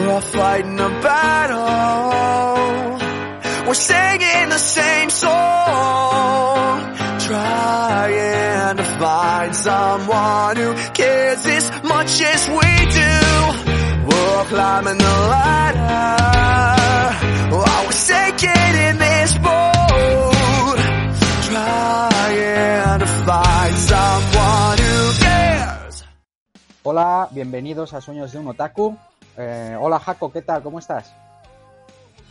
We're fighting a battle. We're singing the same song. Trying to find someone who cares as much as we do. We're climbing the ladder. While we're sinking in this boat. Trying to find someone who cares. Hola, bienvenidos a Sueños de un Otaku. Eh, hola Jaco, ¿qué tal? ¿Cómo estás?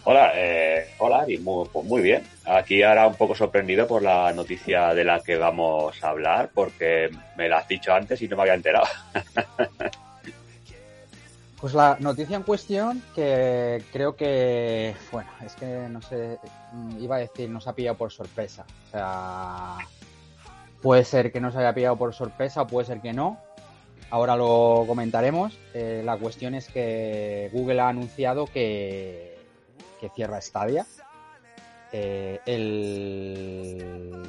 Hola, eh, hola, y muy, pues muy bien. Aquí ahora un poco sorprendido por la noticia de la que vamos a hablar, porque me la has dicho antes y no me había enterado. Pues la noticia en cuestión que creo que, bueno, es que no sé, iba a decir, nos ha pillado por sorpresa. O sea, puede ser que nos haya pillado por sorpresa puede ser que no. Ahora lo comentaremos. Eh, la cuestión es que Google ha anunciado que, que cierra Stadia eh, el,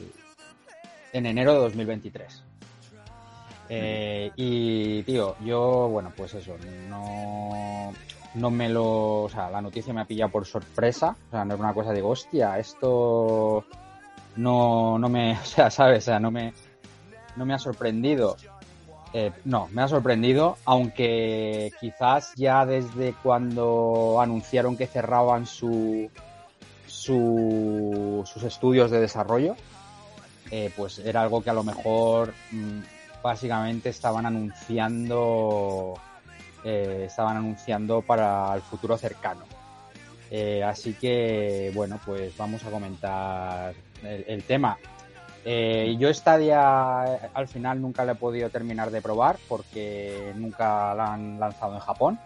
en enero de 2023. Eh, y, tío, yo, bueno, pues eso, no, no me lo. O sea, la noticia me ha pillado por sorpresa. O sea, no es una cosa, digo, hostia, esto no, no me. O sea, ¿sabes? O sea, no me, no me ha sorprendido. Eh, no, me ha sorprendido, aunque quizás ya desde cuando anunciaron que cerraban su, su sus estudios de desarrollo, eh, pues era algo que a lo mejor mmm, básicamente estaban anunciando eh, estaban anunciando para el futuro cercano. Eh, así que bueno, pues vamos a comentar el tema. Eh, yo Stadia al final nunca la he podido terminar de probar porque nunca la han lanzado en Japón.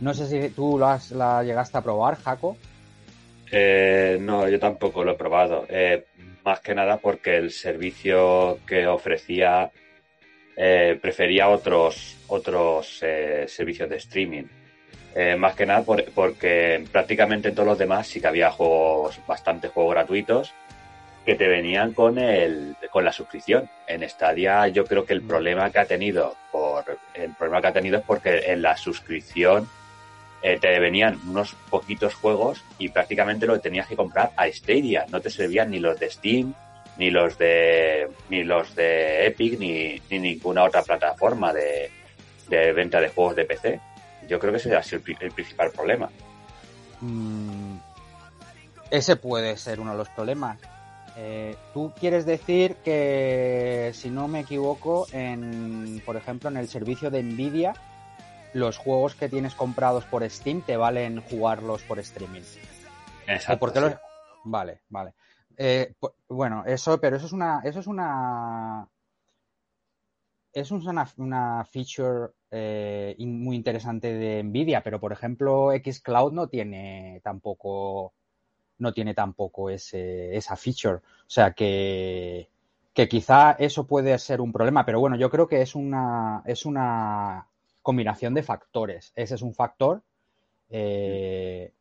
No sé si tú la, la llegaste a probar, Jaco. Eh, no, yo tampoco lo he probado. Eh, más que nada porque el servicio que ofrecía eh, prefería otros, otros eh, servicios de streaming. más que nada por, porque prácticamente en todos los demás sí que había juegos, bastantes juegos gratuitos que te venían con el con la suscripción. En Stadia yo creo que el problema que ha tenido por el problema que ha tenido es porque en la suscripción eh, te venían unos poquitos juegos y prácticamente lo tenías que comprar a Stadia. No te servían ni los de Steam, ni los de ni los de Epic, ni, ni ninguna otra plataforma de, de, venta de juegos de PC. Yo creo que ese ha sido el, el principal problema. Mm, ese puede ser uno de los problemas. Eh, Tú quieres decir que, si no me equivoco, en, por ejemplo, en el servicio de Nvidia, los juegos que tienes comprados por Steam te valen jugarlos por streaming. Exacto. ¿Por qué los... Vale, vale. Eh, bueno, eso, pero eso es una, eso es una, es una, una feature eh, muy interesante de Nvidia, pero por ejemplo, Xcloud no tiene tampoco no tiene tampoco ese, esa feature. O sea que, que quizá eso puede ser un problema, pero bueno, yo creo que es una, es una combinación de factores. Ese es un factor, eh,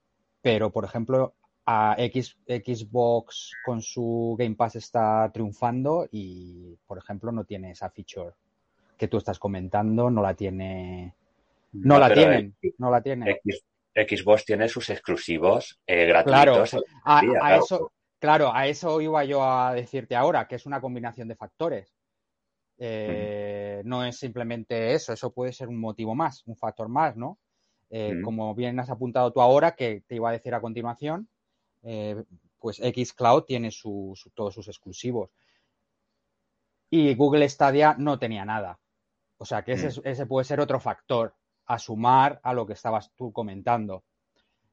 pero por ejemplo, a X, Xbox con su Game Pass está triunfando y, por ejemplo, no tiene esa feature que tú estás comentando, no la tiene. No, no la tienen, no la tienen. X, Xbox tiene sus exclusivos eh, gratuitos. Claro, a, día, a claro. eso, claro, a eso iba yo a decirte ahora, que es una combinación de factores. Eh, mm. No es simplemente eso, eso puede ser un motivo más, un factor más, ¿no? Eh, mm. Como bien has apuntado tú ahora, que te iba a decir a continuación, pues Xcloud tiene su, su, todos sus exclusivos. Y Google Stadia no tenía nada. O sea que ese, mm. ese puede ser otro factor a sumar a lo que estabas tú comentando.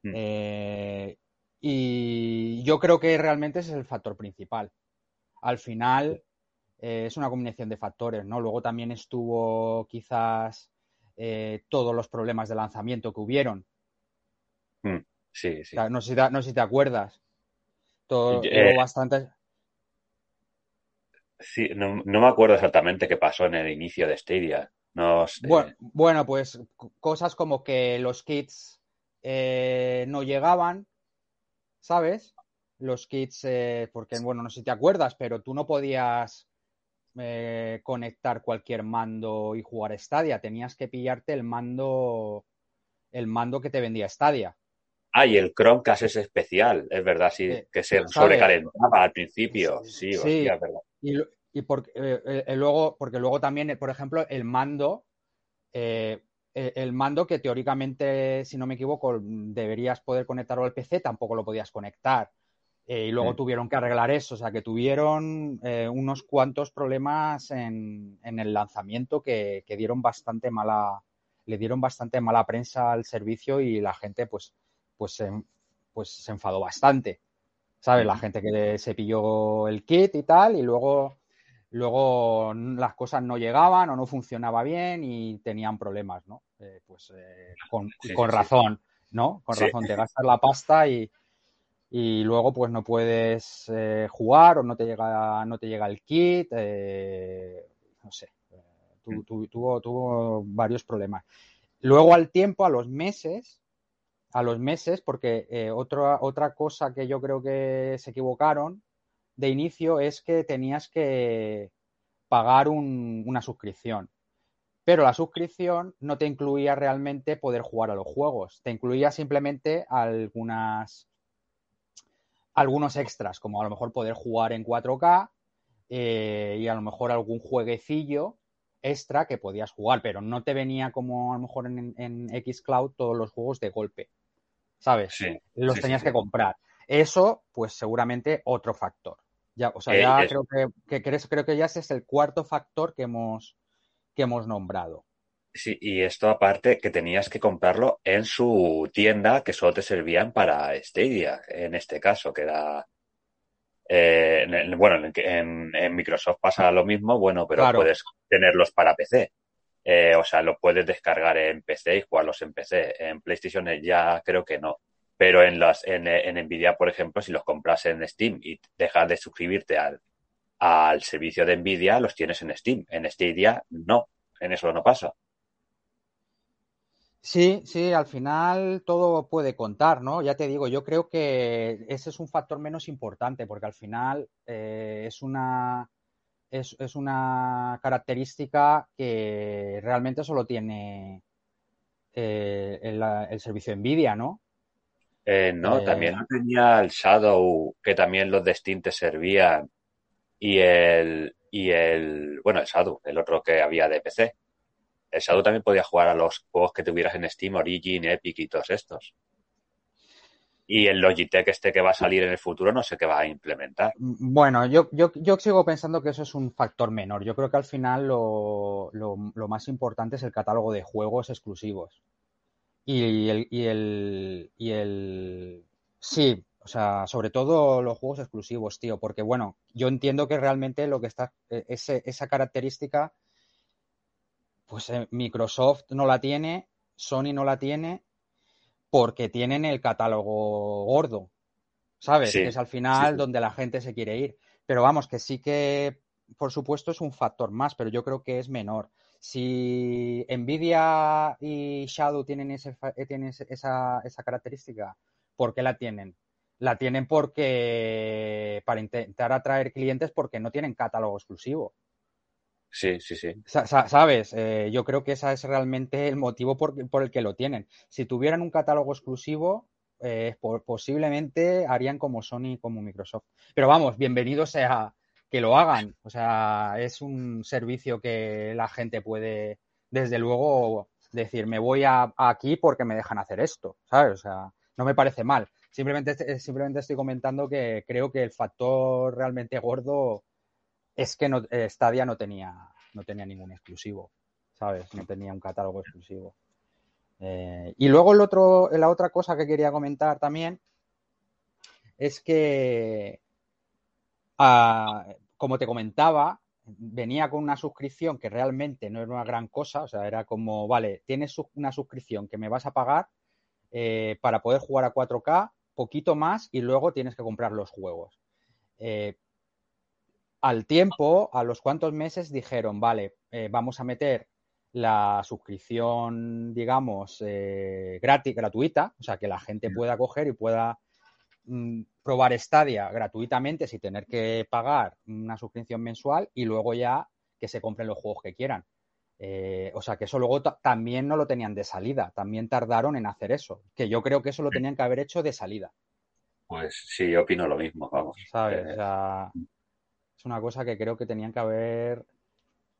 Mm. Eh, y yo creo que realmente ese es el factor principal. Al final eh, es una combinación de factores, ¿no? Luego también estuvo quizás eh, todos los problemas de lanzamiento que hubieron. Mm. Sí, sí. O sea, no, sé si te, no sé si te acuerdas. Todo, eh, bastante... Sí, no, no, me acuerdo exactamente qué pasó en el inicio de Stadia. No sé. bueno, bueno, pues cosas como que los kits eh, no llegaban, ¿sabes? Los kits, eh, porque, bueno, no sé si te acuerdas, pero tú no podías eh, conectar cualquier mando y jugar Stadia. Tenías que pillarte el mando el mando que te vendía Stadia. Ah, y el Chromecast es especial, es verdad, sí, que se sobrecalentaba al principio. Sí, Sí. hostia, es verdad. Y, y porque, eh, eh, luego, porque luego también, eh, por ejemplo, el mando, eh, eh, el mando que teóricamente, si no me equivoco, deberías poder conectarlo al PC, tampoco lo podías conectar. Eh, y luego tuvieron que arreglar eso, o sea que tuvieron eh, unos cuantos problemas en, en el lanzamiento que, que dieron bastante mala, le dieron bastante mala prensa al servicio y la gente pues, pues, se, pues se enfadó bastante. ¿Sabes? La gente que se pilló el kit y tal, y luego, luego las cosas no llegaban o no funcionaba bien y tenían problemas, ¿no? Eh, pues eh, con, Sí, con sí, sí. razón, ¿no? Con razón, te gastas la pasta y, y luego pues no puedes eh, jugar o no te llega, no te llega el kit, eh, no sé, tu- Mm. tu- tuvo, tuvo varios problemas. Luego al tiempo, a los meses, a los meses, porque otra, otra cosa que yo creo que se equivocaron de inicio es que tenías que pagar un- una suscripción. Pero la suscripción no te incluía realmente poder jugar a los juegos, te incluía simplemente algunas algunos extras, como a lo mejor poder jugar en 4K eh, y a lo mejor algún jueguecillo extra que podías jugar, pero no te venía como a lo mejor en, en Xcloud todos los juegos de golpe, ¿sabes? Sí, Los sí, tenías sí, que comprar. Eso, pues seguramente otro factor. Ya, o sea, Eh, ya es- creo que, que creo, creo que ya ese es el cuarto factor que hemos, que hemos nombrado. Sí, y esto aparte que tenías que comprarlo en su tienda que solo te servían para Stadia, en este caso, que era... eh, en bueno, en, Microsoft pasa lo mismo, bueno, pero Claro. puedes tenerlos para PC. Eh, o sea, lo puedes descargar en PC y jugarlos en PC. En PlayStation ya creo que no. Pero en las, en, en Nvidia, por ejemplo, si los compras en Steam y dejas de suscribirte al, al servicio de Nvidia, los tienes en Steam. En Stadia no. En eso no pasa. Sí, sí, al final todo puede contar, ¿no? Ya te digo, yo creo que ese es un factor menos importante, porque al final eh, es una es, es una característica que realmente solo tiene eh, el, el servicio Nvidia, ¿no? Eh, no, Eh, también tenía el Shadow, que también los de Steam te servían. Y el, y el, bueno, el Shadow, el otro que había de PC. El Shadow también podía jugar a los juegos que tuvieras en Steam, Origin, Epic y todos estos. Y el Logitech este que va a salir en el futuro no sé qué va a implementar. Bueno, yo, yo, yo sigo pensando que eso es un factor menor. Yo creo que al final lo, lo, lo más importante es el catálogo de juegos exclusivos. Y el, y el, y el, sí, o sea, sobre todo los juegos exclusivos, tío, porque bueno, yo entiendo que realmente lo que está, eh, ese, esa característica, pues eh, Microsoft no la tiene, Sony no la tiene, porque tienen el catálogo gordo, ¿sabes? Sí, que es al final sí. donde la gente se quiere ir. Pero vamos, que sí que, por supuesto, es un factor más, pero yo creo que es menor. Si Nvidia y Shadow tienen, ese, eh, tienen esa, esa característica, ¿por qué la tienen? La tienen porque para intentar atraer clientes porque no tienen catálogo exclusivo. Sí, sí, sí. Sa- sa- ¿Sabes? Eh, yo creo que ese es realmente el motivo por, por el que lo tienen. Si tuvieran un catálogo exclusivo, eh, po- posiblemente harían como Sony y como Microsoft. Pero vamos, bienvenido sea que lo hagan. O sea, es un servicio que la gente puede, desde luego, decir, me voy a, aquí porque me dejan hacer esto. ¿Sabes? O sea, no me parece mal. Simplemente, eh, simplemente estoy comentando que creo que el factor realmente gordo es que no, Stadia no tenía, no tenía ningún exclusivo, ¿sabes? No tenía un catálogo exclusivo. Eh, y luego el otro, la otra cosa que quería comentar también es que, ah, como te comentaba, venía con una suscripción que realmente no era una gran cosa, o sea, era como, vale, tienes una suscripción que me vas a pagar eh, para poder jugar a 4K, poquito más, y luego tienes que comprar los juegos. Eh, al tiempo, a los cuantos meses, dijeron, vale, eh, vamos a meter la suscripción, digamos, gratis, gratuita, o sea, que la gente pueda coger y pueda probar Stadia gratuitamente sin tener que pagar una suscripción mensual y luego ya que se compren los juegos que quieran. Eh, o sea que eso luego también no lo tenían de salida, también tardaron en hacer eso, que yo creo que eso lo tenían que haber hecho de salida. Pues sí, yo opino lo mismo, vamos. ¿Sabes? O sea, es una cosa que creo que tenían que haber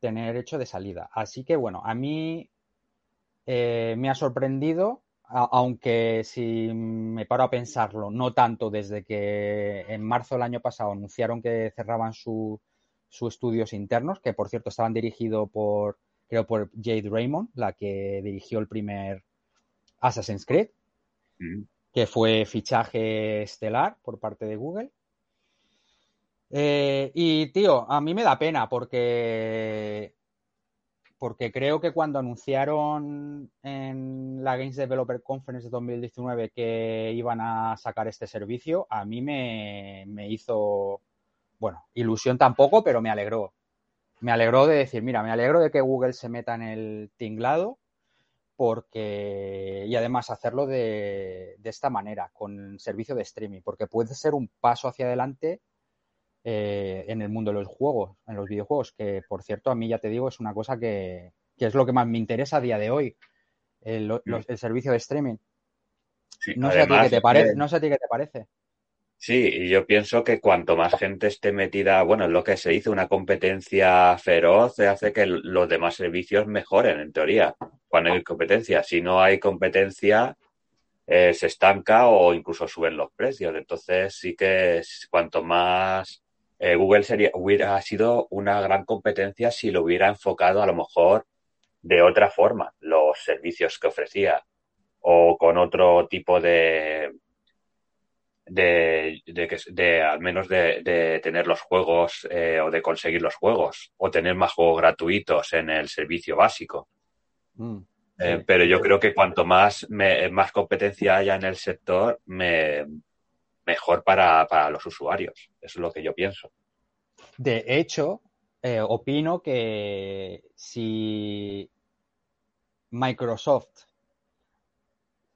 tener hecho de salida. Así que bueno, a mí eh, me ha sorprendido, aunque si me paro a pensarlo, no tanto desde que en marzo del año pasado anunciaron que cerraban sus estudios internos, que por cierto estaban dirigidos por, creo, por Jade Raymond, la que dirigió el primer Assassin's Creed, mm. que fue fichaje estelar por parte de Google. Eh, y tío, a mí me da pena porque porque creo que cuando anunciaron en la Games Developer Conference de 2019 que iban a sacar este servicio, a mí me, hizo, bueno, ilusión tampoco, pero me alegró. Me alegró de decir, mira, me alegro de que Google se meta en el tinglado porque y además hacerlo de, de esta manera, con servicio de streaming, porque puede ser un paso hacia adelante eh, en el mundo de los juegos, en los videojuegos, que por cierto a mí ya te digo es una cosa que, es lo que más me interesa a día de hoy, el, mm. servicio de streaming. no, sé a ti qué te parece, no sé a ti qué te parece. Sí, y yo pienso que cuanto más gente esté metida, bueno, en lo que se hizo, una competencia feroz, hace que los demás servicios mejoren, en teoría, cuando hay competencia. Si no hay competencia, eh, se estanca o incluso suben los precios. Entonces, sí que cuanto más eh, Google sería, hubiera sido una gran competencia si lo hubiera enfocado a lo mejor de otra forma, los servicios que ofrecía o con otro tipo de, de, de, al menos de, tener los juegos eh, o de conseguir los juegos o tener más juegos gratuitos en el servicio básico. Mm, eh, pero yo creo que cuanto más, más competencia haya en el sector, me, mejor para, los usuarios. Eso es lo que yo pienso. De hecho, eh, opino que si Microsoft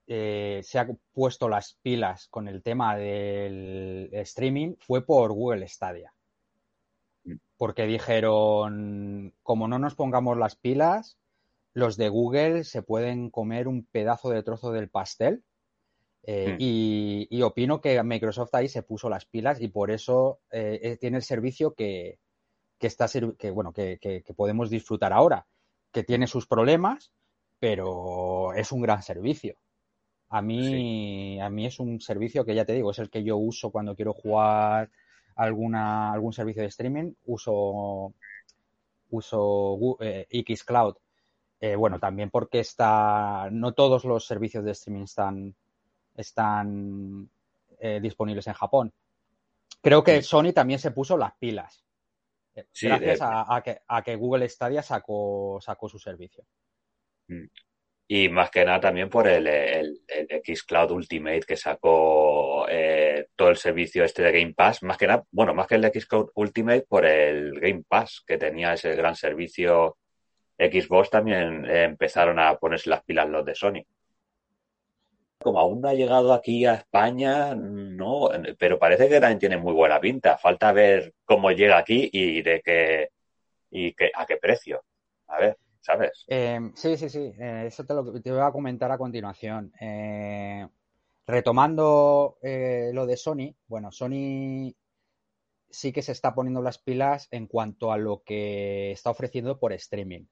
eh, se ha puesto las pilas con el tema del streaming fue por Google Stadia. Mm. Porque dijeron, como no nos pongamos las pilas, los de Google se pueden comer un pedazo de trozo del pastel eh, hmm. y, opino que Microsoft ahí se puso las pilas y por eso eh, eh, tiene el servicio que, está que bueno que, podemos disfrutar ahora, que tiene sus problemas, pero es un gran servicio. A mí, a mí es un servicio que ya te digo, es el que yo uso cuando quiero jugar alguna, algún servicio de streaming, uso, uso Xcloud. bueno, también porque está, no todos los servicios de streaming están están eh, disponibles en Japón. Creo que Sony también se puso las pilas. Eh, gracias a, que, Google Stadia sacó, sacó su servicio. Mm. Y más que nada también por el, el, Xcloud Ultimate que sacó eh, todo el servicio este de Game Pass. Más que nada, bueno, más que el Xcloud Ultimate por el Game Pass que tenía ese gran servicio Xbox también empezaron a ponerse las pilas los de Sony como aún no ha llegado aquí a España, no, pero parece que también tiene muy buena pinta. Falta ver cómo llega aquí y de qué y a qué precio. A ver, ¿sabes? Eh, sí, sí, sí. Eh, eso te lo te voy a comentar a continuación. Eh, retomando lo de Sony, bueno, Sony sí que se está poniendo las pilas en cuanto a lo que está ofreciendo por streaming.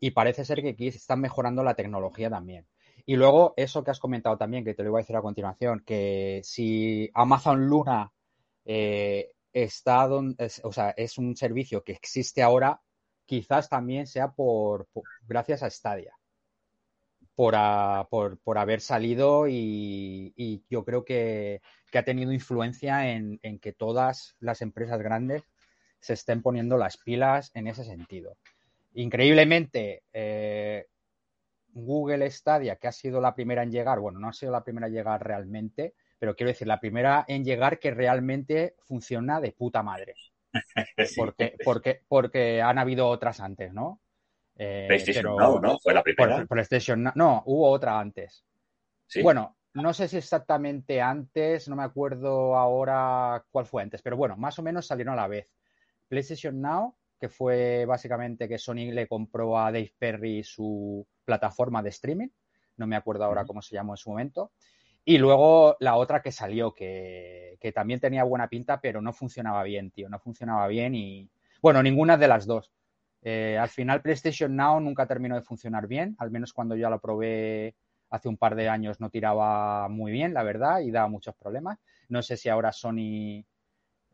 Y parece ser que aquí están mejorando la tecnología también. Y luego, eso que has comentado también, que te lo voy a decir a continuación, que si Amazon Luna eh, está donde, o sea, es un servicio que existe ahora, quizás también sea por, gracias a Stadia. Por, por, haber salido y, yo creo que, ha tenido influencia en, que todas las empresas grandes se estén poniendo las pilas en ese sentido. Increíblemente, eh, Google Stadia, que ha sido la primera en llegar, bueno, no ha sido la primera en llegar realmente, pero quiero decir, la primera en llegar que realmente funciona de puta madre. Porque, porque, porque han habido otras antes, ¿no? Eh, PlayStation Now, ¿no? Fue la primera. PlayStation No, hubo otra antes. Bueno, no sé si exactamente antes, no me acuerdo ahora cuál fue antes, pero bueno, más o menos salieron a la vez. PlayStation Now que fue básicamente que Sony le compró a Dave Perry su plataforma de streaming. No me acuerdo ahora cómo se llamó en su momento. Y luego la otra que salió, que, que también tenía buena pinta, pero no funcionaba bien, tío. No funcionaba bien y. Bueno, ninguna de las dos. Eh, al final, PlayStation Now nunca terminó de funcionar bien, al menos cuando yo lo probé hace un par de años no tiraba muy bien, la verdad, y daba muchos problemas. No sé si ahora Sony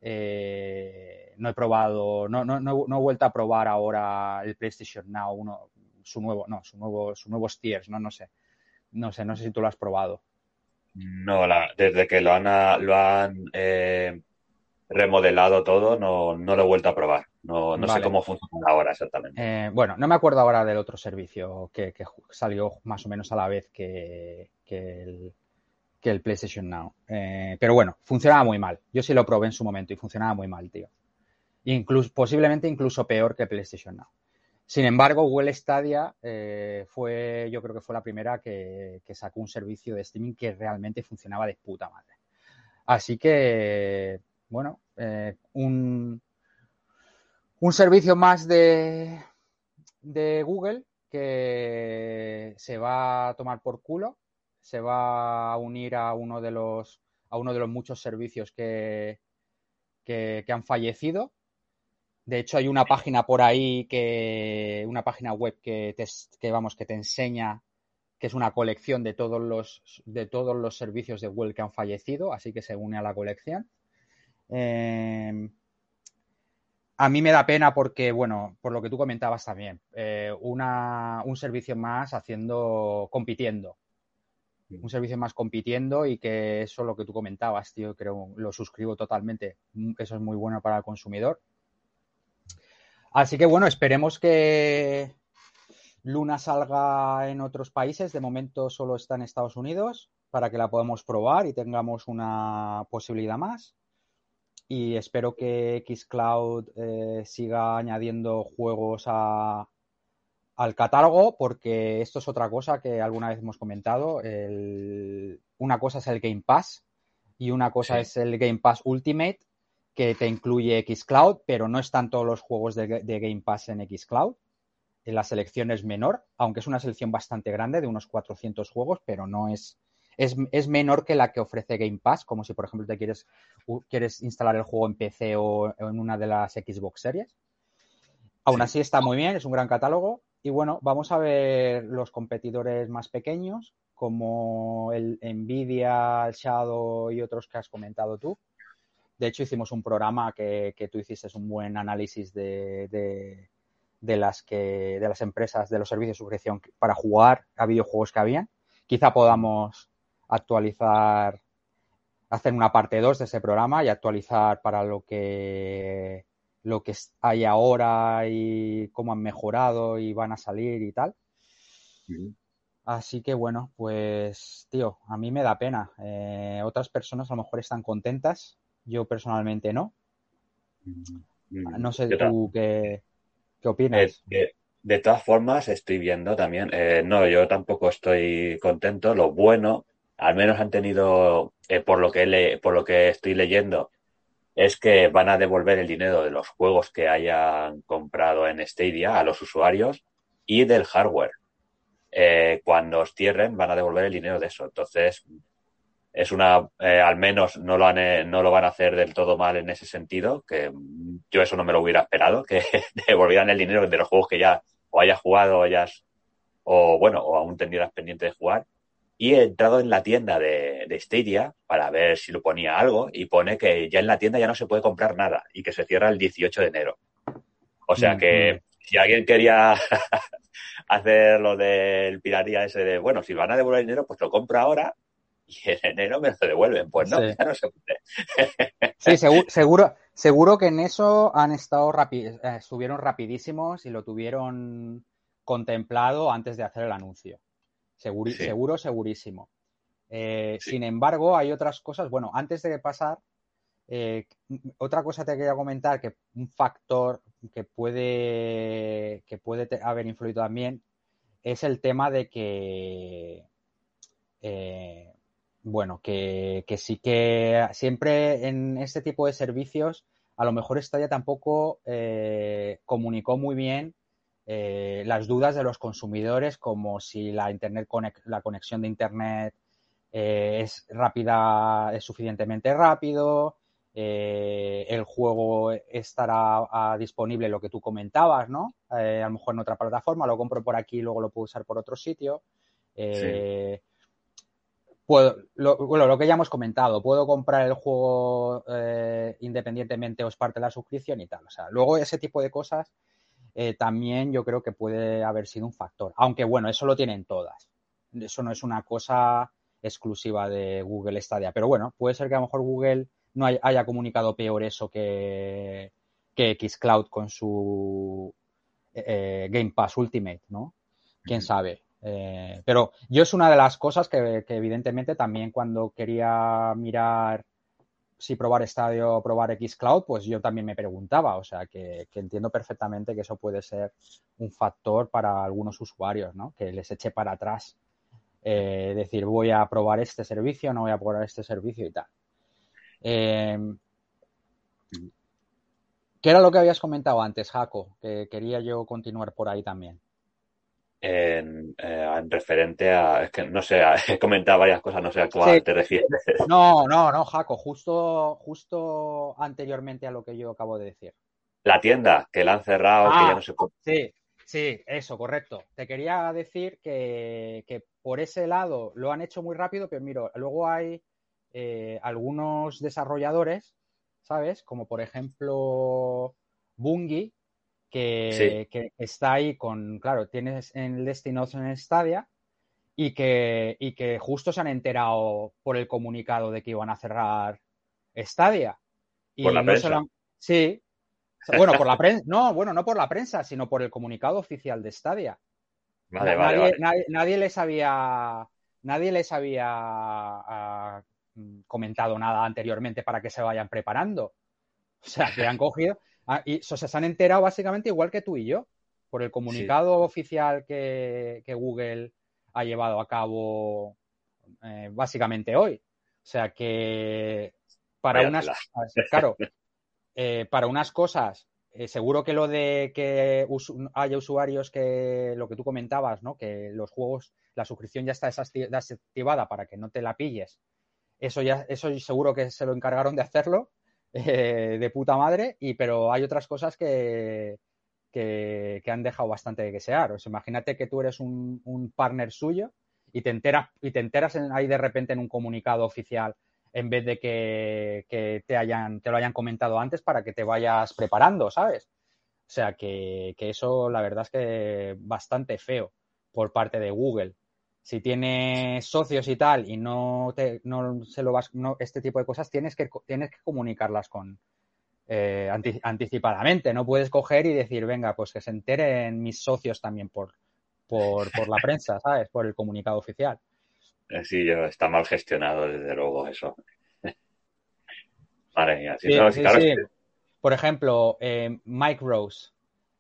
eh, no he probado, no, no, no, he vuelto a probar ahora el PlayStation Now, uno, su nuevo, no, su nuevo, su nuevo Steers, no, no sé. No sé, no sé si tú lo has probado. No, la, desde que lo han, lo han eh, remodelado todo, no, no lo he vuelto a probar. No, no sé cómo funciona ahora exactamente. Eh, bueno, no me acuerdo ahora del otro servicio que, salió más o menos a la vez que, el, que el, PlayStation Now. Eh, pero bueno, funcionaba muy mal. Yo sí lo probé en su momento y funcionaba muy mal, tío. Incluso, posiblemente incluso peor que PlayStation Now. Sin embargo, Google Stadia eh, fue, yo creo que fue la primera que, sacó un servicio de streaming que realmente funcionaba de puta madre. Así que, bueno, un, un servicio más de Google que se va a tomar por culo, se va a unir a uno de los, a uno de los muchos servicios que, que, han fallecido. De hecho, hay una página por ahí que, una página web que te, que vamos, que te enseña que es una colección de todos los, de todos los servicios de Google que han fallecido, así que se une a la colección. Eh, a mí me da pena porque, bueno, por lo que tú comentabas también, eh, una, un servicio más haciendo, compitiendo. Un servicio más compitiendo y que eso es lo que tú comentabas, tío, creo, lo suscribo totalmente. Eso es muy bueno para el consumidor. Así que bueno, esperemos que Luna salga en otros países. De momento solo está en Estados Unidos para que la podamos probar y tengamos una posibilidad más y espero que Xcloud eh, siga añadiendo juegos a, al catálogo porque esto es otra cosa que alguna vez hemos comentado. una cosa es el Game Pass y una cosa es el Game Pass Ultimate que te incluye Xcloud, pero no están todos los juegos de, de Game Pass en Xcloud. La selección es menor, aunque es una selección bastante grande de unos 400 juegos, pero no es es, menor que la que ofrece Game Pass, como si, por ejemplo, te quieres, quieres instalar el juego en PC o en una de las Xbox series. Aún así está muy bien, es un gran catálogo. Y bueno, vamos a ver los competidores más pequeños, como el Nvidia, el Shadow y otros que has comentado tú. De hecho, hicimos un programa que, tú hiciste un buen análisis de, de, las que, de las empresas, de los servicios de suscripción para jugar a videojuegos que habían. Quizá podamos actualizar, hacer una parte 2 de ese programa y actualizar para lo que lo que hay ahora y cómo han mejorado y van a salir y tal. Así que bueno, pues tío, a mí me da pena. Eh, otras personas a lo mejor están contentas, yo personalmente no. No sé tú qué, qué opinas. de, todas formas, estoy viendo también, eh, no, yo tampoco estoy contento. Lo bueno al menos han tenido, eh, por, lo que le, por lo que estoy leyendo, es que van a devolver el dinero de los juegos que hayan comprado en Stadia a los usuarios y del hardware. Eh, cuando os cierren, van a devolver el dinero de eso. Entonces, es una, eh, al menos no lo, han, no lo van a hacer del todo mal en ese sentido, que yo eso no me lo hubiera esperado, que devolvieran el dinero de los juegos que ya o hayas jugado o hayas, o bueno, o aún tendrías pendiente de jugar y he entrado en la tienda de, de, Stadia para ver si lo ponía algo y pone que ya en la tienda ya no se puede comprar nada y que se cierra el 18 de enero. O sea que si alguien quería hacer lo del piratería ese de, bueno, si van a devolver dinero, pues lo compro ahora y en enero me lo devuelven. Pues no, ya no se puede. sí, seguro, seguro, que en eso han estado rápidos, eh, estuvieron rapidísimos y lo tuvieron contemplado antes de hacer el anuncio. Seguro, segurísimo. Eh, sin embargo, hay otras cosas. Bueno, antes de pasar, eh, otra cosa te quería comentar que un factor que puede, que puede haber influido también es el tema de que, eh, bueno, que, que, sí que siempre en este tipo de servicios a lo mejor Stadia tampoco comunicó muy bien eh, las dudas de los consumidores, como si la internet la conexión de internet eh, es rápida, es suficientemente rápido, el juego estará ah, disponible, lo que tú comentabas, ¿no? a lo mejor en otra plataforma, lo compro por aquí, y luego lo puedo usar por otro sitio. Sí puedo, lo, bueno, lo que ya hemos comentado, puedo comprar el juego eh, independientemente o es parte de la suscripción y tal. O sea, luego ese tipo de cosas eh, también yo creo que puede haber sido un factor. Aunque bueno, eso lo tienen todas. Eso no es una cosa exclusiva de Google Stadia. Pero bueno, puede ser que a lo mejor Google no haya, comunicado peor eso que, que Xcloud con su eh, Game Pass Ultimate, ¿no? Quién sabe. Eh, pero yo es una de las cosas que, evidentemente también cuando quería mirar si probar Stadio o probar Xcloud, pues yo también me preguntaba, o sea, que, entiendo perfectamente que eso puede ser un factor para algunos usuarios, ¿no? Que les eche para atrás. Eh, decir, voy a probar este servicio, no voy a probar este servicio y tal. Eh, ¿Qué era lo que habías comentado antes, Jaco? Que quería yo continuar por ahí también en, eh, referente a. Es que no sé, he comentado varias cosas, no sé a cuál te refieres. No, no, no, Jaco, justo, justo anteriormente a lo que yo acabo de decir. La tienda, que la han cerrado, que ya no se puede. Sí, sí, eso, correcto. Te quería decir que, por ese lado lo han hecho muy rápido, pero mira, luego hay eh, algunos desarrolladores, ¿sabes? Como por ejemplo Bungie, que, está ahí con, claro, tienes en el Destiny en Stadia y que, y que justo se han enterado por el comunicado de que iban a cerrar Stadia. Y por la prensa. Sí. Bueno, por la prensa. No, bueno, no por la prensa, sino por el comunicado oficial de Stadia. Vale, nadie, vale, Nadie, nadie, les había. Nadie les había ah, comentado nada anteriormente para que se vayan preparando. O sea, que han cogido. Ah, y se han enterado básicamente igual que tú y yo, por el comunicado oficial que, Google ha llevado a cabo eh, básicamente hoy. O sea que para unas claro, eh, para unas cosas, eh, seguro que lo de que haya usuarios que lo que tú comentabas, ¿no? Que los juegos, la suscripción ya está desactivada para que no te la pilles. Eso ya, eso seguro que se lo encargaron de hacerlo eh, de puta madre, y, pero hay otras cosas que, que, han dejado bastante de desear. O imagínate que tú eres un, partner suyo y te enteras, y te enteras ahí de repente en un comunicado oficial en vez de que, te, hayan, te lo hayan comentado antes para que te vayas preparando, ¿sabes? O sea que, que, eso la verdad es que bastante feo por parte de Google si tienes socios y tal y no, te, no se lo vas, no, este tipo de cosas tienes que, tienes que comunicarlas con eh, anticipadamente. No puedes coger y decir, venga, pues que se enteren mis socios también por, por, por la prensa, ¿sabes? Por el comunicado oficial. Eh, sí, está mal gestionado, desde luego, eso. Madre mía, sí, Por ejemplo, eh, Mike Rose,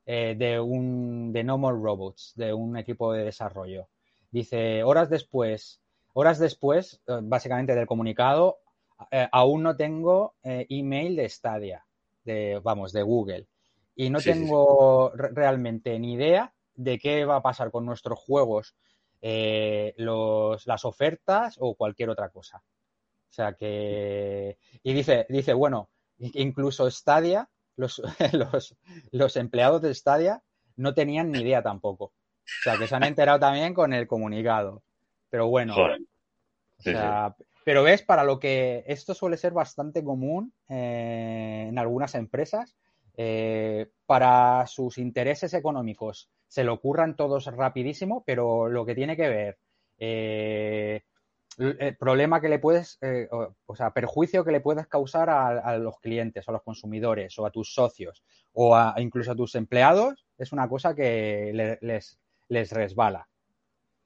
de, un, de No More Robots, de un equipo de desarrollo Dice, horas después, horas después, eh, básicamente del comunicado, eh, aún no tengo eh, email de Stadia, de, vamos, de Google. Y no tengo realmente ni idea de qué va a pasar con nuestros juegos, los, las ofertas o cualquier otra cosa. O sea que. Y dice, dice, bueno, incluso Stadia, los, los, los empleados de Stadia no tenían ni idea tampoco. O sea, que se han enterado también con el comunicado. Pero bueno. Pero ves, para lo que esto suele ser bastante común eh, en algunas empresas, eh, para sus intereses económicos se lo ocurran todos rapidísimo, pero lo que tiene que ver, eh, el problema que le puedes, o, sea, perjuicio que le puedes causar a, los clientes, a los consumidores, o a tus socios, o incluso a tus empleados, es una cosa que les, les resbala.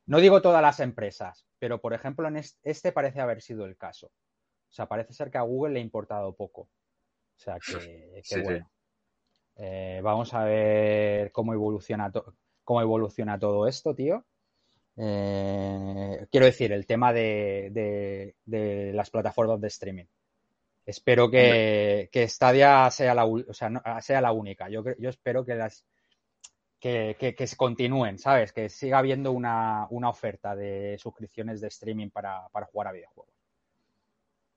No digo todas las empresas, pero por ejemplo en este parece haber sido el caso. O sea, parece ser que a Google le ha importado poco. O sea, que, bueno. Eh, vamos a ver cómo evoluciona, cómo evoluciona todo esto, tío. Eh, quiero decir, el tema de, las plataformas de streaming. Espero que, que Stadia sea la, o sea, no, sea la única. Yo, yo espero que las que, que, que, continúen, ¿sabes? Que siga habiendo una, una oferta de suscripciones de streaming para, para, jugar a videojuegos.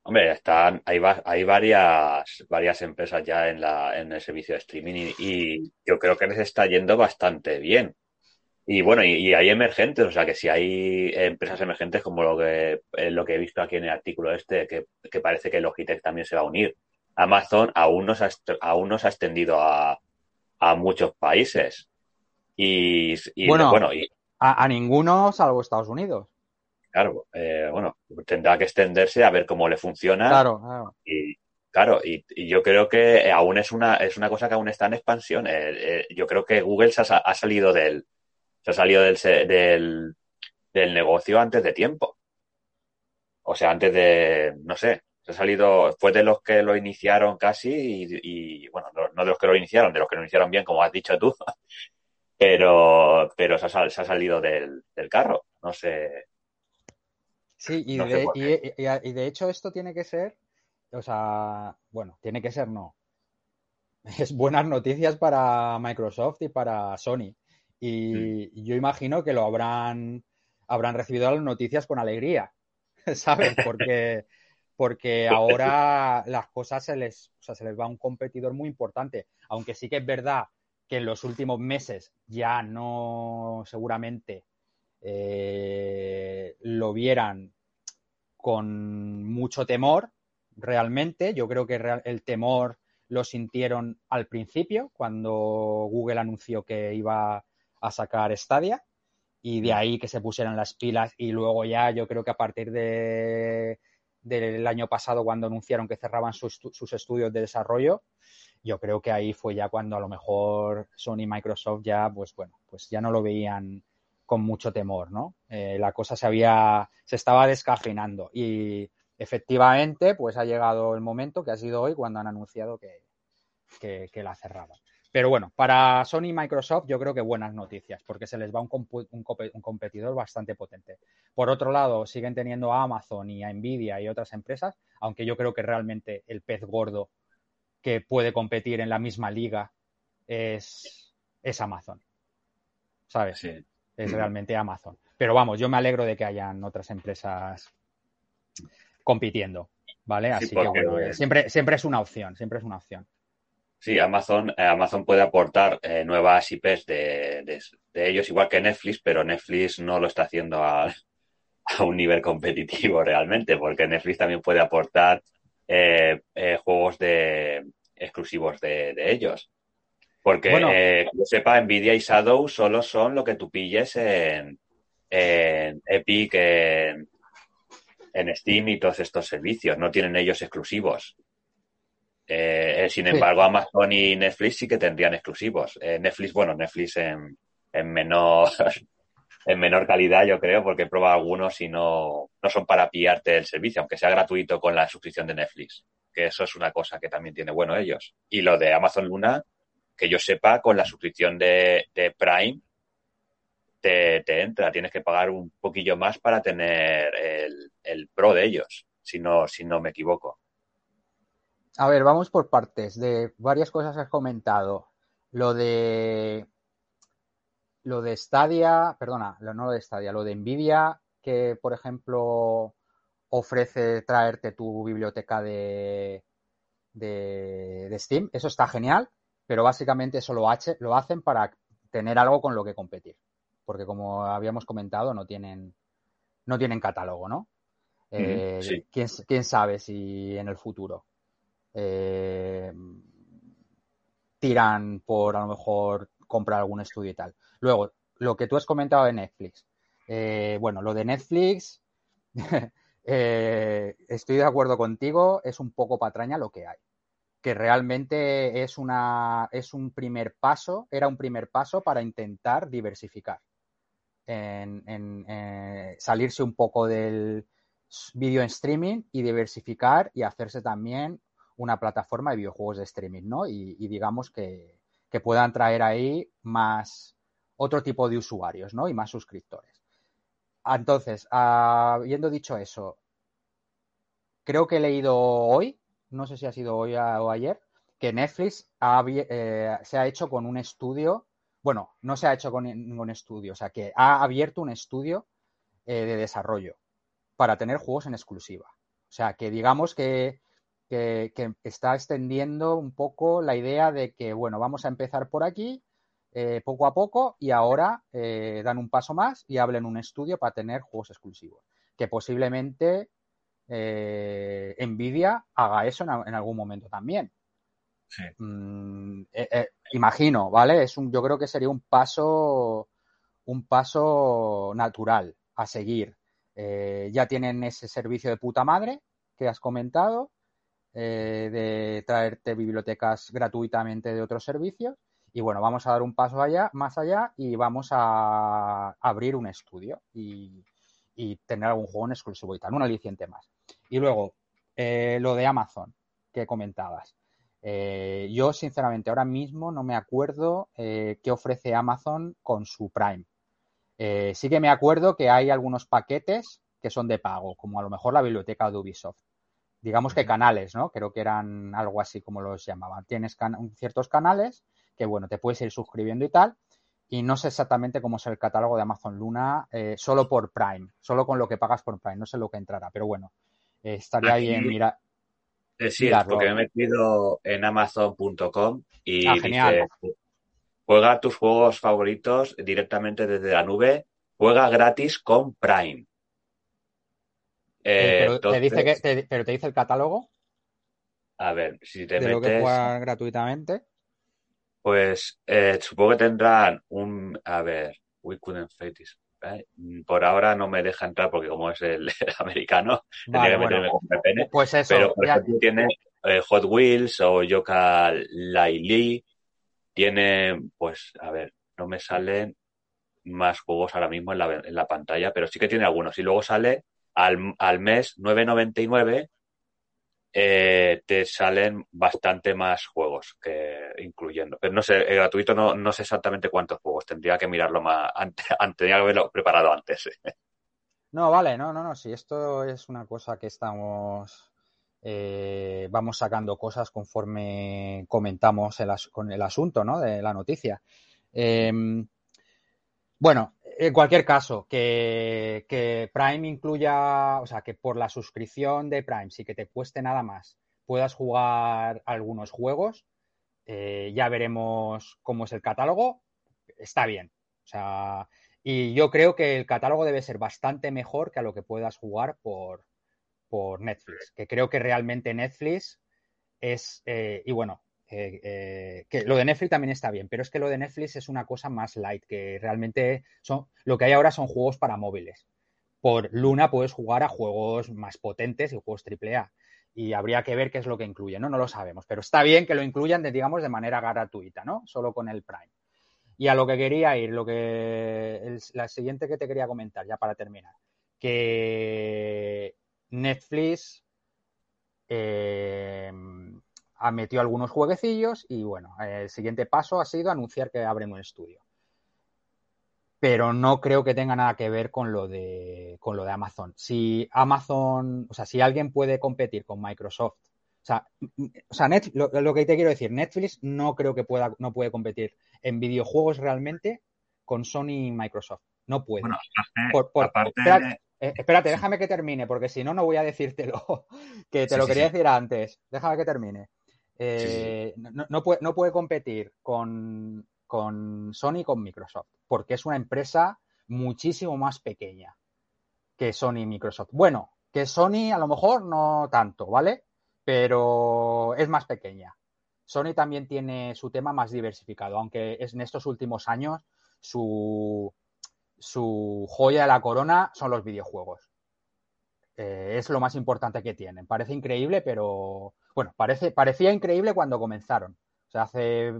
Hombre, están, hay, hay varias, varias empresas ya en, la, en el servicio de streaming y, yo creo que les está yendo bastante bien. Y bueno, y, y, hay emergentes, o sea que si hay empresas emergentes como lo que, eh, lo que he visto aquí en el artículo este, que, que, parece que Logitech también se va a unir. Amazon aún no se ha, aún no se ha extendido a, a muchos países. Y, y bueno, bueno y, a, a, ninguno salvo Estados Unidos. Claro, eh, bueno, tendrá que extenderse a ver cómo le funciona. Claro, claro. Y, Claro, y, y, yo creo que aún es una, es una cosa que aún está en expansión. Eh, eh, yo creo que Google se ha, ha, salido del, se ha salido del, del, del, negocio antes de tiempo. O sea, antes de, no sé, se ha salido, fue de los que lo iniciaron casi y, y bueno, no, no, de los que lo iniciaron, de los que lo iniciaron bien, como has dicho tú, pero, pero se ha, se ha salido del, del, carro, no sé. Sí, y, no de, sé y, y, y de hecho esto tiene que ser, o sea, bueno, tiene que ser no. Es buenas noticias para Microsoft y para Sony. Y mm. yo imagino que lo habrán, habrán recibido las noticias con alegría, ¿sabes? Porque, porque ahora las cosas se les, o sea, se les va a un competidor muy importante. Aunque sí que es verdad que en los últimos meses ya no seguramente eh, lo vieran con mucho temor, realmente. Yo creo que el temor lo sintieron al principio, cuando Google anunció que iba a sacar Stadia y de ahí que se pusieran las pilas y luego ya yo creo que a partir de del año pasado cuando anunciaron que cerraban sus, sus, estudios de desarrollo, yo creo que ahí fue ya cuando a lo mejor Sony y Microsoft ya, pues bueno, pues ya no lo veían con mucho temor, ¿no? Eh, la cosa se había, se estaba descafeinando y efectivamente, pues ha llegado el momento que ha sido hoy cuando han anunciado que, que, la cerraban. Pero bueno, para Sony y Microsoft yo creo que buenas noticias, porque se les va un, un, un, competidor bastante potente. Por otro lado, siguen teniendo a Amazon y a Nvidia y otras empresas, aunque yo creo que realmente el pez gordo que puede competir en la misma liga es, es Amazon. ¿Sabes? Sí. Es realmente Amazon. Pero vamos, yo me alegro de que hayan otras empresas compitiendo, ¿vale? Así sí, que bueno, siempre, siempre es una opción, siempre es una opción. Sí, Amazon, eh, Amazon puede aportar eh, nuevas IPs de, de, de, ellos, igual que Netflix, pero Netflix no lo está haciendo a, a un nivel competitivo realmente, porque Netflix también puede aportar eh, eh, juegos de exclusivos de, de ellos. Porque, bueno, eh, que yo sepa, Nvidia y Shadow solo son lo que tú pilles en, en Epic, en, en Steam y todos estos servicios. No tienen ellos exclusivos. Sin embargo, sí. Amazon y Netflix sí que tendrían exclusivos. Netflix, bueno, Netflix en, en, menor en menor calidad, yo creo, porque probado algunos y no, no son para pillarte el servicio, aunque sea gratuito con la suscripción de Netflix. Que eso es una cosa que también tiene bueno ellos. Y lo de Amazon Luna, que yo sepa, con la suscripción de, de Prime, te, te, entra. Tienes que pagar un poquillo más para tener el, el pro de ellos, si no, si no me equivoco. A ver, vamos por partes. De varias cosas has comentado. Lo de. Lo de Stadia, perdona, no lo de Stadia, lo de Nvidia, que por ejemplo ofrece traerte tu biblioteca de, de, de Steam. Eso está genial, pero básicamente eso lo, hace, lo hacen para tener algo con lo que competir. Porque como habíamos comentado, no tienen, no tienen catálogo, ¿no? Eh, sí. ¿quién, ¿quién, sabe si en el futuro eh, tiran por a lo mejor comprar algún estudio y tal. Luego, lo que tú has comentado de Netflix. Eh, bueno, lo de Netflix, eh, estoy de acuerdo contigo, es un poco patraña lo que hay. Que realmente es, una, es un primer paso, era un primer paso para intentar diversificar. En, eh, salirse un poco del vídeo en streaming y diversificar y hacerse también una plataforma de videojuegos de streaming, ¿no? Y, y digamos que, que, puedan traer ahí más otro tipo de usuarios, ¿no? Y más suscriptores. Entonces, habiendo dicho eso, creo que he leído hoy, no sé si ha sido hoy o ayer, que Netflix eh, se ha hecho con un estudio, bueno, no se ha hecho con ningún estudio, o sea, que ha abierto un estudio eh, de desarrollo para tener juegos en exclusiva. O sea, que digamos que, está extendiendo un poco la idea de que, bueno, vamos a empezar por aquí, eh, poco a poco, y ahora dan un paso más y hablen un estudio para tener juegos exclusivos. Que posiblemente Nvidia haga eso en, algún momento también. Mm, eh, eh, imagino, ¿vale? Es un, yo creo que sería un paso, un paso natural a seguir. Eh, ya tienen ese servicio de puta madre que has comentado, de traerte bibliotecas gratuitamente de otros servicios. Y bueno, vamos a dar un paso allá, más allá y vamos a abrir un estudio y, y tener algún juego en exclusivo y tal, un aliciente más. Y luego, lo de Amazon que comentabas. Eh, yo, sinceramente, ahora mismo no me acuerdo eh, qué ofrece Amazon con su Prime. Eh, sí que me acuerdo que hay algunos paquetes que son de pago, como a lo mejor la biblioteca de Ubisoft. Digamos que canales, ¿no? Creo que eran algo así como los llamaban. Tienes ciertos canales que, bueno, te puedes ir suscribiendo y tal. Y no sé exactamente cómo es el catálogo de Amazon Luna, solo por Prime, solo con lo que pagas por Prime. No sé lo que entrará, pero bueno, estaría bien mirar sí, porque me he metido en Amazon.com y ah, dice, juega tus juegos favoritos directamente desde la nube, juega gratis con Prime. Eh, pero, te dice que, pero te dice el catálogo. A ver, si te de metes. Lo que juega gratuitamente. Pues eh, supongo que tendrán un. A ver, we couldn't fight this. ¿eh? Por ahora no me deja entrar porque como es el, americano, tendría que meterme con. Pues eso. Pero por ejemplo tiene eh, Hot Wheels o Yoka Laili. Tiene, pues, a ver, no me salen más juegos ahora mismo en la, en la pantalla, pero sí que tiene algunos. Y luego sale al, al mes 9.99 eh, te salen bastante más juegos que incluyendo. Pero no sé, el gratuito no, no sé exactamente cuántos juegos, tendría que mirarlo más antes, tendría que haberlo preparado antes. No, vale, no, no, no, si esto es una cosa que estamos, eh, vamos sacando cosas conforme comentamos con el asunto, ¿no? De la noticia. Em, bueno, en cualquier caso, que, Prime incluya, o sea, que por la suscripción de Prime, sí que te cueste nada más, puedas jugar algunos juegos, eh, ya veremos cómo es el catálogo, está bien. O sea, y yo creo que el catálogo debe ser bastante mejor que a lo que puedas jugar por, por Netflix, que creo que realmente Netflix es, eh, y bueno, eh, que lo de Netflix también está bien, pero es que lo de Netflix es una cosa más light, que realmente son, lo que hay ahora son juegos para móviles. Por Luna puedes jugar a juegos más potentes y juegos AAA. Y habría que ver qué es lo que incluye, ¿no? No lo sabemos, pero está bien que lo incluyan, digamos, de manera gratuita, ¿no? Solo con el Prime. Y a lo que quería ir, lo que la siguiente que te quería comentar, ya para terminar, que Netflix eh, ha metido algunos jueguecillos y bueno, el siguiente paso ha sido anunciar que abren un estudio. Pero no creo que tenga nada que ver con lo de con lo de Amazon. Si Amazon, o sea, si alguien puede competir con Microsoft, o sea, o sea lo, que te quiero decir, Netflix no creo que pueda, no puede competir en videojuegos realmente con Sony y Microsoft. No puede. Bueno, eh, espérate, déjame que termine, porque si no, no voy a decírtelo, que te lo quería decir antes. Déjame que termine. Eh, no, puede, competir con, Sony y con Microsoft, porque es una empresa muchísimo más pequeña que Sony y Microsoft. Bueno, que Sony a lo mejor no tanto, ¿vale? Pero es más pequeña. Sony también tiene su tema más diversificado, aunque es en estos últimos años su, su joya de la corona son los videojuegos. Eh, es lo más importante que tienen. Parece increíble, pero bueno, parece, parecía increíble cuando comenzaron, o sea, hace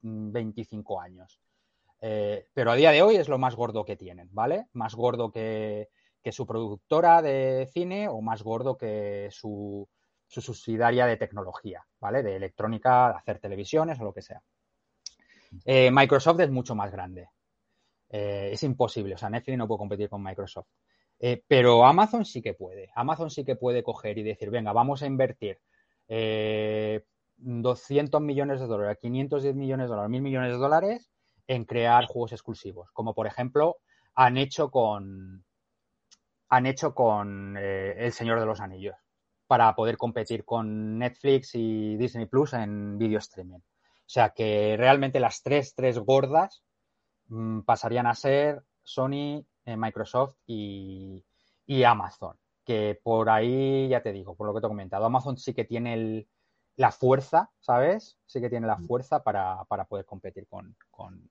25 mm, años. Eh, pero a día de hoy es lo más gordo que tienen, ¿vale? Más gordo que, su productora de cine o más gordo que su, subsidiaria de tecnología, ¿vale? De electrónica, de hacer televisiones o lo que sea. Eh, Microsoft es mucho más grande. es imposible, o sea, Netflix no puede competir con Microsoft. Eh, pero Amazon sí que puede. Amazon sí que puede coger y decir, venga, vamos a invertir eh, 200 millones de dólares, 510 millones de dólares, 1000 millones de dólares en crear juegos exclusivos, como por ejemplo han hecho con han hecho con eh, El Señor de los Anillos para poder competir con Netflix y Disney Plus en video streaming. O sea que realmente las tres, tres gordas mmm, pasarían a ser Sony, eh, Microsoft y, y, Amazon. Que por ahí, ya te digo, por lo que te he comentado, Amazon sí que tiene el, la fuerza, ¿sabes? Sí que tiene la fuerza para, para poder competir con, con,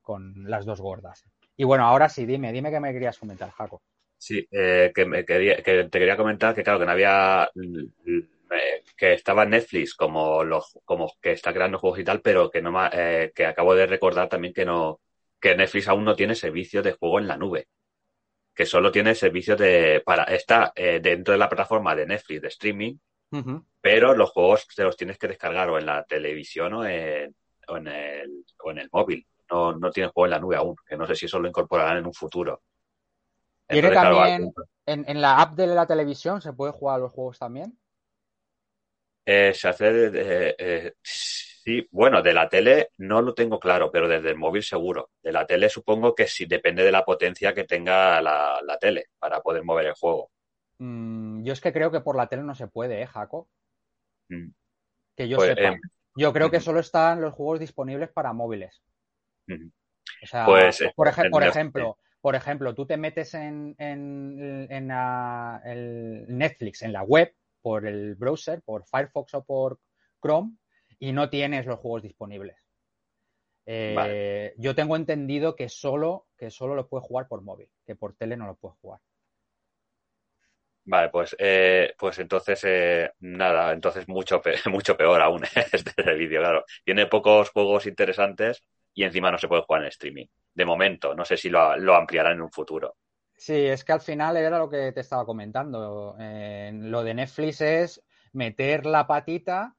con, las dos gordas. Y bueno, ahora sí, dime, dime qué me querías comentar, Jaco. Sí, eh, que, me quería, que te quería comentar que, claro, que no había. Eh, que estaba Netflix como, los, como que está creando juegos y tal, pero que, no eh, que acabo de recordar también que no que Netflix aún no tiene servicio de juego en la nube. Que solo tiene servicio de. para Está eh, dentro de la plataforma de Netflix de streaming, uh -huh. pero los juegos te los tienes que descargar o en la televisión o en, o en, el, o en el móvil. No, no tiene juego en la nube aún, que no sé si eso lo incorporarán en un futuro. ¿Tiene también claro, en, en, la app de la televisión se puede jugar a los juegos también? Eh, se hace eh, sí, bueno, de la tele no lo tengo claro, pero desde el móvil seguro. De la tele supongo que sí depende de la potencia que tenga la, la tele para poder mover el juego. Mm, yo es que creo que por la tele no se puede, ¿eh, Jaco? Mm. Que yo pues, sepa. yo creo que solo están los juegos disponibles para móviles. O sea, pues, por, ej por ejemplo, por ejemplo, tú te metes en, en, en la, el Netflix, en la web, por el browser, por Firefox o por Chrome, y no tienes los juegos disponibles. Eh, vale. Yo tengo entendido que solo, que solo lo puedes jugar por móvil, que por tele no lo puedes jugar. Vale, pues, eh, pues entonces, eh, nada, entonces mucho, pe mucho peor aún este vídeo, claro. Tiene pocos juegos interesantes y encima no se puede jugar en streaming. De momento, no sé si lo, lo ampliarán en un futuro. Sí, es que al final era lo que te estaba comentando. Eh, lo de Netflix es meter la patita,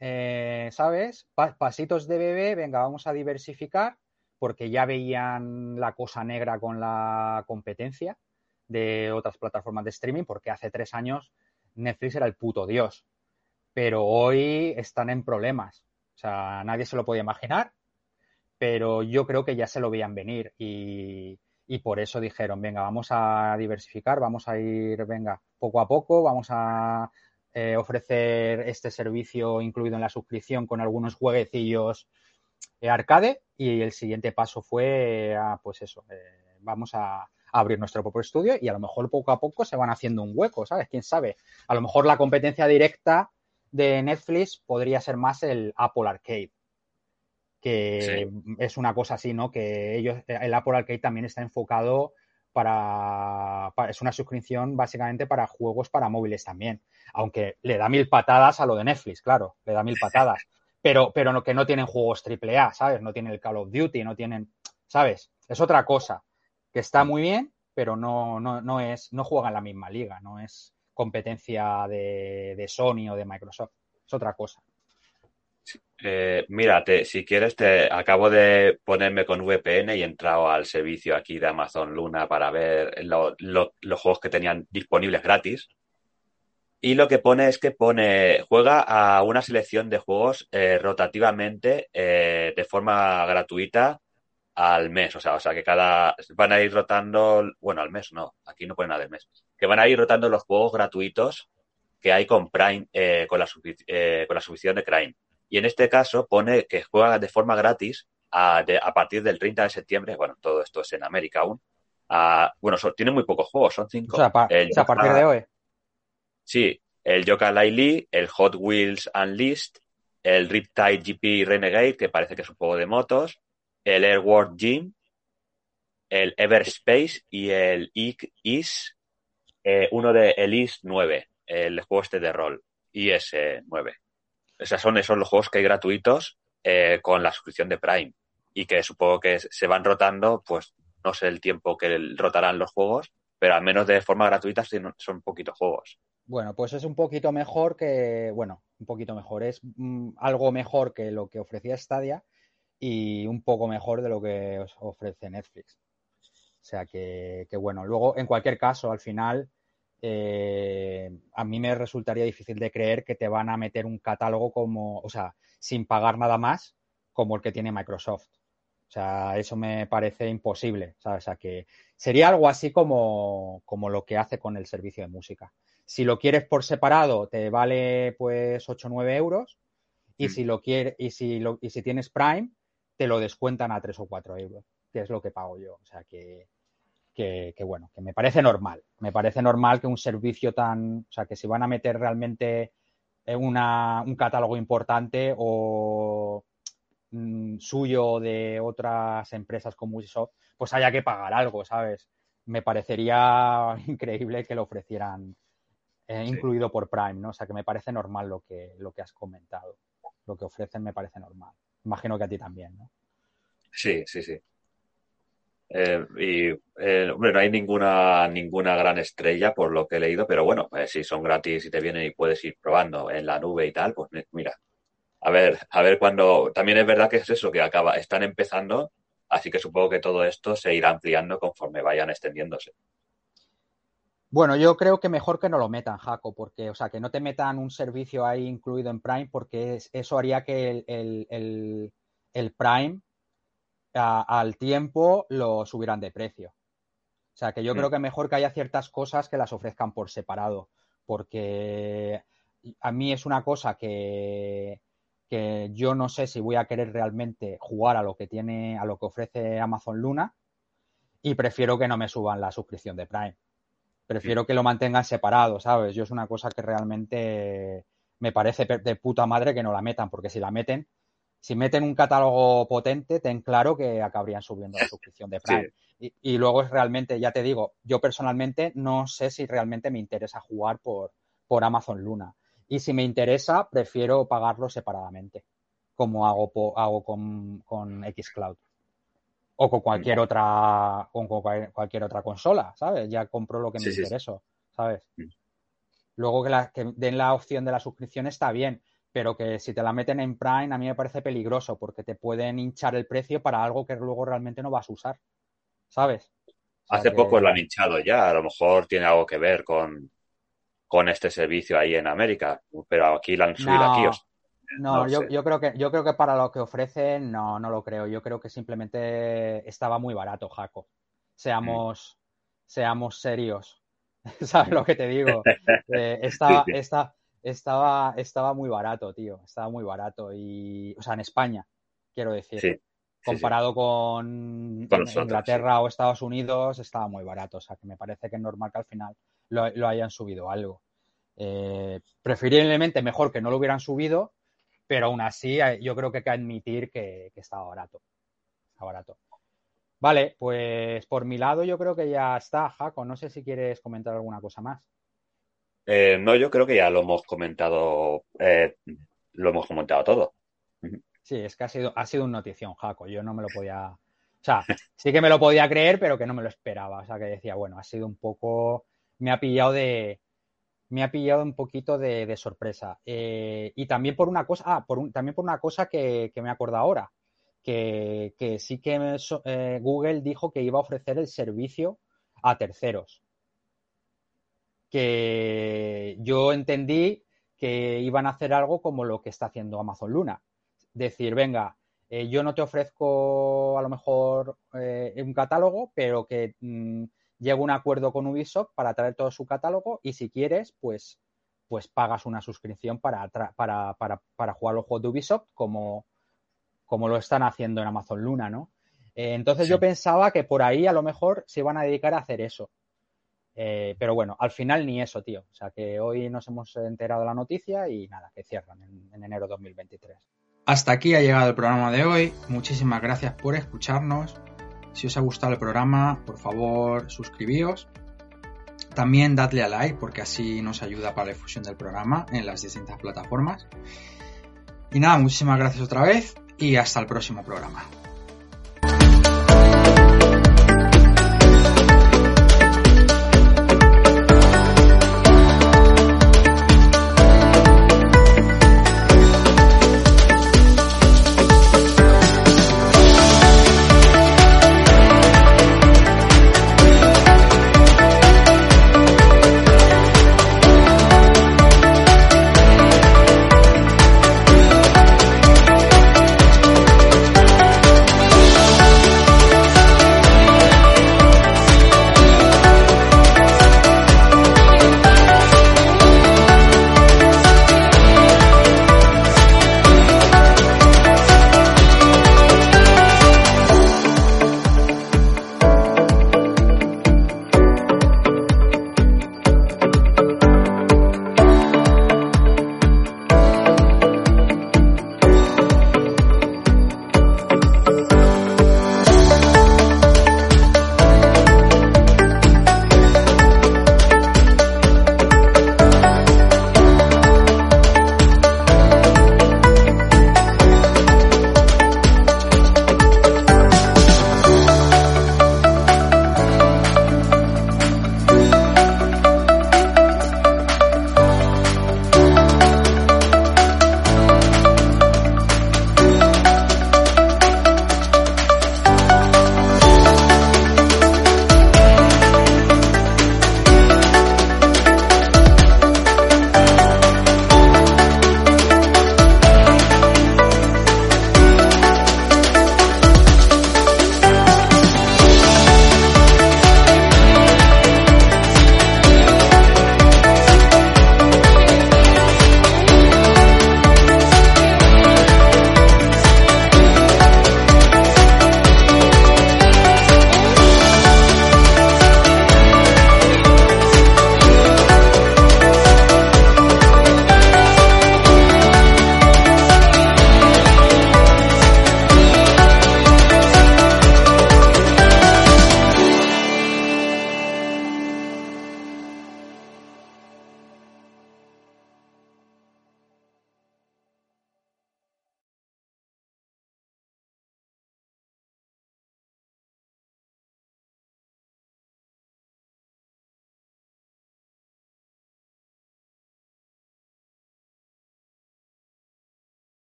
eh, ¿sabes? Pa pasitos de bebé, venga, vamos a diversificar, porque ya veían la cosa negra con la competencia de otras plataformas de streaming, porque hace tres años Netflix era el puto dios. Pero hoy están en problemas. O sea, nadie se lo podía imaginar pero yo creo que ya se lo veían venir y, y, por eso dijeron, venga, vamos a diversificar, vamos a ir, venga, poco a poco, vamos a eh, ofrecer este servicio incluido en la suscripción con algunos jueguecillos eh, arcade y el siguiente paso fue, a, pues eso, eh, vamos a, a abrir nuestro propio estudio y a lo mejor poco a poco se van haciendo un hueco, ¿sabes? ¿Quién sabe? A lo mejor la competencia directa de Netflix podría ser más el Apple Arcade que sí. es una cosa así, ¿no? Que ellos, el Apple Arcade también está enfocado para, es una suscripción básicamente para juegos para móviles también, aunque le da mil patadas a lo de Netflix, claro, le da mil patadas, pero, pero no, que no tienen juegos AAA, ¿sabes? No tienen el Call of Duty, no tienen, ¿sabes? Es otra cosa, que está muy bien, pero no, no, no es, no juega en la misma liga, no es competencia de, de Sony o de Microsoft, es otra cosa. Eh, mira, te, si quieres, te acabo de ponerme con VPN y he entrado al servicio aquí de Amazon Luna para ver lo, lo, los juegos que tenían disponibles gratis. Y lo que pone es que pone, juega a una selección de juegos eh, rotativamente eh, de forma gratuita al mes. O sea, o sea, que cada, van a ir rotando, bueno, al mes no, aquí no pone nada del mes, que van a ir rotando los juegos gratuitos que hay con Prime, eh, con, la, con la suscripción de Prime. Y en este caso pone que juega de forma gratis a, de, a partir del 30 de septiembre. Bueno, todo esto es en América aún. A, bueno, son, tiene muy pocos juegos, son cinco. O sea, pa, el o sea a partir de hoy. Sí, el Yoka Laili, el Hot Wheels Unleashed, el Riptide GP Renegade, que parece que es un juego de motos, el Airworld Gym, el Everspace y el Is, eh, uno de Elise 9, el juego este de rol, IS 9. O sea, son esos los juegos que hay gratuitos eh, con la suscripción de Prime y que supongo que se van rotando, pues no sé el tiempo que rotarán los juegos, pero al menos de forma gratuita son poquitos juegos. Bueno, pues es un poquito mejor que, bueno, un poquito mejor, es mm, algo mejor que lo que ofrecía Stadia y un poco mejor de lo que ofrece Netflix. O sea que, que bueno, luego en cualquier caso, al final eh, a mí me resultaría difícil de creer que te van a meter un catálogo como, o sea, sin pagar nada más, como el que tiene Microsoft. O sea, eso me parece imposible, ¿sabes? O sea, que sería algo así como, como lo que hace con el servicio de música. Si lo quieres por separado, te vale pues 8 o 9 euros. Y si lo quieres, y si lo, y si tienes Prime, te lo descuentan a 3 o 4 euros, que es lo que pago yo. O sea que, que, bueno, que me parece normal. Me parece normal que un servicio tan, o sea, que si van a meter realmente una, un catálogo importante o mm, suyo de otras empresas como Ubisoft, pues haya que pagar algo, ¿sabes? Me parecería increíble que lo ofrecieran eh, incluido por Prime, ¿no? O sea, que me parece normal lo que, lo que has comentado. Lo que ofrecen me parece normal. Imagino que a ti también, ¿no? Sí, sí, sí. Eh, y eh, hombre, no hay ninguna, ninguna gran estrella por lo que he leído, pero bueno, pues si son gratis y te vienen y puedes ir probando en la nube y tal, pues mira, a ver, a ver cuando. También es verdad que es eso, que acaba, están empezando, así que supongo que todo esto se irá ampliando conforme vayan extendiéndose. Bueno, yo creo que mejor que no lo metan, Jaco, porque, o sea, que no te metan un servicio ahí incluido en Prime, porque eso haría que el, el Prime al tiempo lo subirán de precio. O sea, que yo creo que mejor que haya ciertas cosas que las ofrezcan por separado, porque a mí es una cosa que, que yo no sé si voy a querer realmente jugar a lo que tiene, a lo que ofrece Amazon Luna, y prefiero que no me suban la suscripción de Prime. Prefiero que lo mantengan separado, ¿sabes? Yo es una cosa que realmente me parece de puta madre que no la metan, porque si la meten, si meten un catálogo potente, ten claro que acabarían subiendo la suscripción de Prime. Y, luego es realmente, ya te digo, yo personalmente no sé si realmente me interesa jugar por, por Amazon Luna. Y si me interesa, prefiero pagarlo separadamente, como hago, hago con, con Xcloud. O con cualquier otra, con cualquier otra consola, ¿sabes? Ya compro lo que me interesa, ¿sabes? Mm. Luego que, la, que den la opción de la suscripción está bien, pero que si te la meten en Prime a mí me parece peligroso porque te pueden hinchar el precio para algo que luego realmente no vas a usar, ¿sabes? Hace poco lo han hinchado ya, a lo mejor tiene algo que ver con, con este servicio ahí en América, pero aquí lo han subido aquí. no, yo, yo, creo que yo creo que para lo que ofrecen no, no lo creo. Yo creo que simplemente estaba muy barato, Jaco. Seamos, mm. seamos serios. ¿Sabes lo que te digo? Eh, está, está, estaba, estaba muy barato, tío. Estaba muy barato. Y, o sea, en España, quiero decir. Comparado con, Inglaterra o Estados Unidos, estaba muy barato. O sea, que me parece que es normal que al final lo, hayan subido algo. Eh, preferiblemente mejor que no lo hubieran subido, pero aún así eh, yo creo que hay que admitir que, que estaba barato. Está barato. Vale, pues por mi lado yo creo que ya está, Jaco. No sé si quieres comentar alguna cosa más. Eh, no, yo creo que ya lo hemos comentado, eh, lo hemos comentado todo. Sí, es que ha sido, ha sido un notición, Jaco. Yo no me lo podía. O sea, sí que me lo podía creer, pero que no me lo esperaba. O sea, que decía, bueno, ha sido un poco. Me ha pillado de. Me ha pillado un poquito de, sorpresa. Eh, y también por una cosa. Ah, por también por una cosa que, me acuerdo ahora. Que, que sí que Google dijo que iba a ofrecer el servicio a terceros que yo entendí que iban a hacer algo como lo que está haciendo Amazon Luna. Decir, venga, eh, yo no te ofrezco a lo mejor eh, un catálogo, pero que mm, llego a un acuerdo con Ubisoft para traer todo su catálogo y si quieres, pues, pues pagas una suscripción para, para, para, para jugar los juegos de Ubisoft como, como lo están haciendo en Amazon Luna, ¿no? Eh, entonces yo pensaba que por ahí a lo mejor se iban a dedicar a hacer eso. Eh, pero bueno, al final ni eso, tío. O sea que hoy nos hemos enterado la noticia y nada, que cierran en, en enero 2023. Hasta aquí ha llegado el programa de hoy. Muchísimas gracias por escucharnos. Si os ha gustado el programa, por favor, suscribíos. También dadle a like porque así nos ayuda para la difusión del programa en las distintas plataformas. Y nada, muchísimas gracias otra vez y hasta el próximo programa.